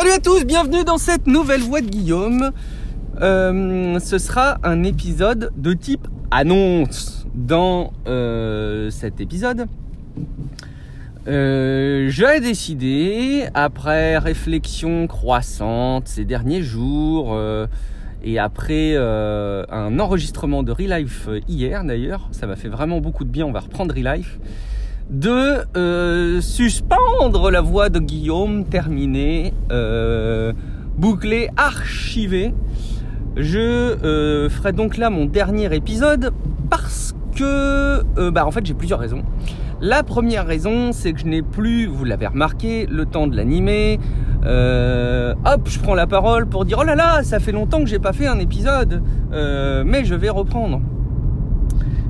Salut à tous, bienvenue dans cette nouvelle voix de Guillaume. Euh, ce sera un épisode de type annonce. Dans euh, cet épisode, euh, j'ai décidé, après réflexion croissante ces derniers jours, et après un enregistrement de Relife hier d'ailleurs, ça m'a fait vraiment beaucoup de bien, on va reprendre Relife, de euh, suspendre la voix de Guillaume terminée, euh, bouclée, archivée. Je euh, ferai donc là mon dernier épisode parce que, bah en fait j'ai plusieurs raisons. La première raison, c'est que je n'ai plus, vous l'avez remarqué, le temps de l'animer. hop, je prends la parole pour dire oh là là, ça fait longtemps que j'ai pas fait un épisode, mais je vais reprendre.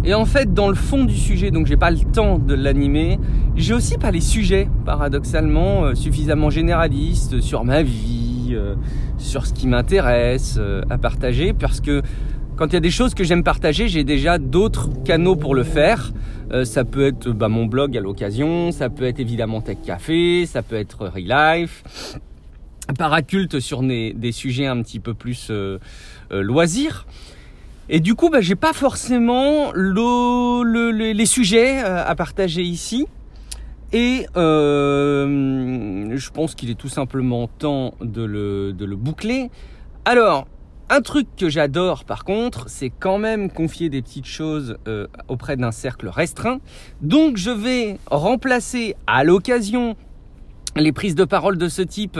Et en fait, dans le fond du sujet, donc j'ai pas le temps de l'animer, j'ai aussi pas les sujets, paradoxalement, euh, suffisamment généralistes sur ma vie, euh, sur ce qui m'intéresse euh, à partager, parce que quand il y a des choses que j'aime partager, j'ai déjà d'autres canaux pour le faire. ça peut être bah, mon blog à l'occasion, ça peut être évidemment Tech Café, ça peut être Relife, Paraculte sur des, des, sujets un petit peu plus loisirs. Et du coup, bah, j'ai pas forcément les sujets euh, à partager ici. Et euh, je pense qu'il est tout simplement temps de le, boucler. Alors, un truc que j'adore par contre, c'est quand même confier des petites choses euh, auprès d'un cercle restreint. Donc je vais remplacer à l'occasion les prises de parole de ce type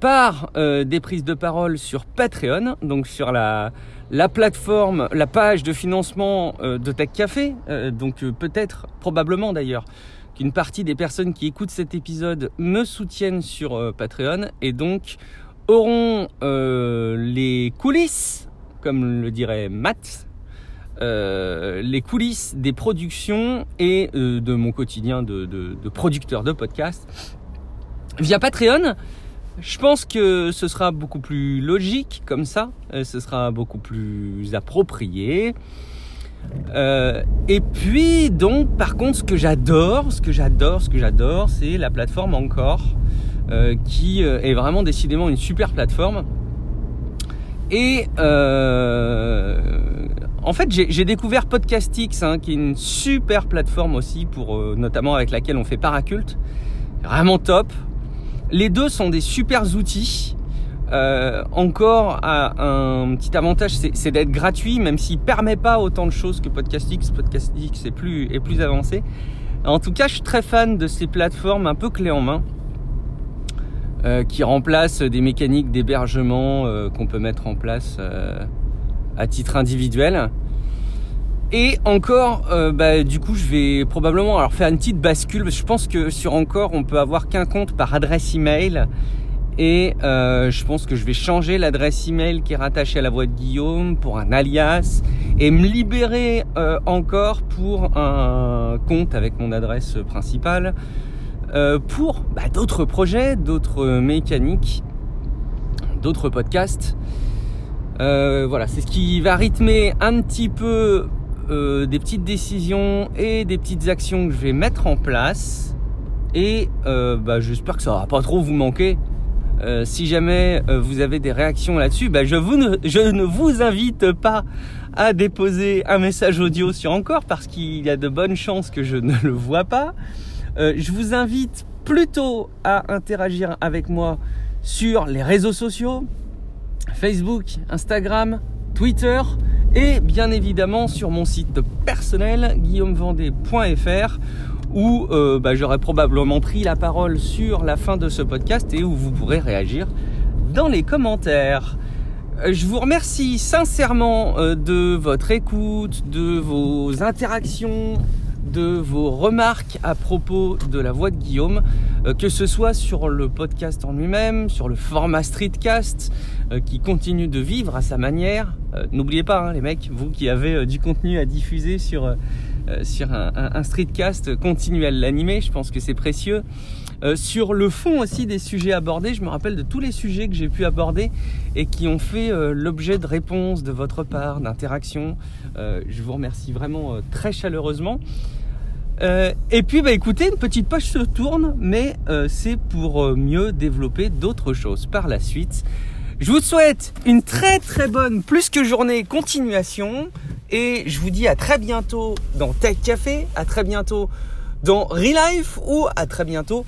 par des prises de parole sur Patreon, donc sur la, la plateforme, la page de financement euh, de Tech Café, euh, donc euh, peut-être, probablement d'ailleurs, qu'une partie des personnes qui écoutent cet épisode me soutiennent sur Patreon et donc auront les coulisses, comme le dirait Matt, les coulisses des productions et de mon quotidien de, de producteur de podcast via Patreon. Je pense que ce sera beaucoup plus logique comme ça, euh, ce sera beaucoup plus approprié. Euh, et puis donc par contre ce que j'adore, ce que j'adore, ce que j'adore, c'est la plateforme Encore, euh, qui est vraiment décidément une super plateforme. Et en fait j'ai découvert Podcastix, hein, qui est une super plateforme aussi pour notamment avec laquelle on fait Paraculte, vraiment top. Les deux sont des super outils. Euh, encore un petit avantage, c'est d'être gratuit, même s'il permet pas autant de choses que Podcastix. Podcastix est plus, est plus avancé. En tout cas, je suis très fan de ces plateformes un peu clés en main, euh, qui remplacent des mécaniques d'hébergement euh, qu'on peut mettre en place à titre individuel. Et encore, euh, bah, du coup, je vais probablement alors faire une petite bascule. je pense que sur encore, on peut avoir qu'un compte par adresse email. Et euh, je pense que je vais changer l'adresse email qui est rattachée à la voix de Guillaume pour un alias et me libérer euh, encore pour un compte avec mon adresse principale pour bah, d'autres projets, d'autres mécaniques, d'autres podcasts. voilà, c'est ce qui va rythmer un petit peu euh, des petites décisions et des petites actions que je vais mettre en place. Et euh, bah, j'espère que ça va pas trop vous manquer. Euh, si jamais vous avez des réactions là-dessus, bah, je, vous ne, je ne vous invite pas à déposer un message audio sur encore parce qu'il y a de bonnes chances que je ne le vois pas. je vous invite plutôt à interagir avec moi sur les réseaux sociaux, Facebook, Instagram, Twitter et bien évidemment sur mon site personnel guillaumevendée.fr où euh, bah, j'aurai probablement pris la parole sur la fin de ce podcast et où vous pourrez réagir dans les commentaires. Euh, je vous remercie sincèrement euh, de votre écoute, de vos interactions, de vos remarques à propos de la voix de Guillaume, euh, que ce soit sur le podcast en lui-même, sur le format streetcast euh, qui continue de vivre à sa manière. Euh, n'oubliez pas, hein, les mecs, vous qui avez du contenu à diffuser sur, sur un, un, streetcast, continuez à l'animer, je pense que c'est précieux. Sur le fond aussi des sujets abordés, je me rappelle de tous les sujets que j'ai pu aborder et qui ont fait l'objet de réponses de votre part, d'interactions. je vous remercie vraiment très chaleureusement. Euh, et puis, bah, écoutez, une petite page se tourne, mais euh, c'est pour euh, mieux développer d'autres choses par la suite. Je vous souhaite une très très bonne, plus que journée, continuation. Et je vous dis à très bientôt dans Tech Café, à très bientôt dans Relife ou à très bientôt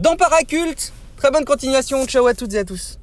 dans Paraculte. Très bonne continuation. Ciao à toutes et à tous.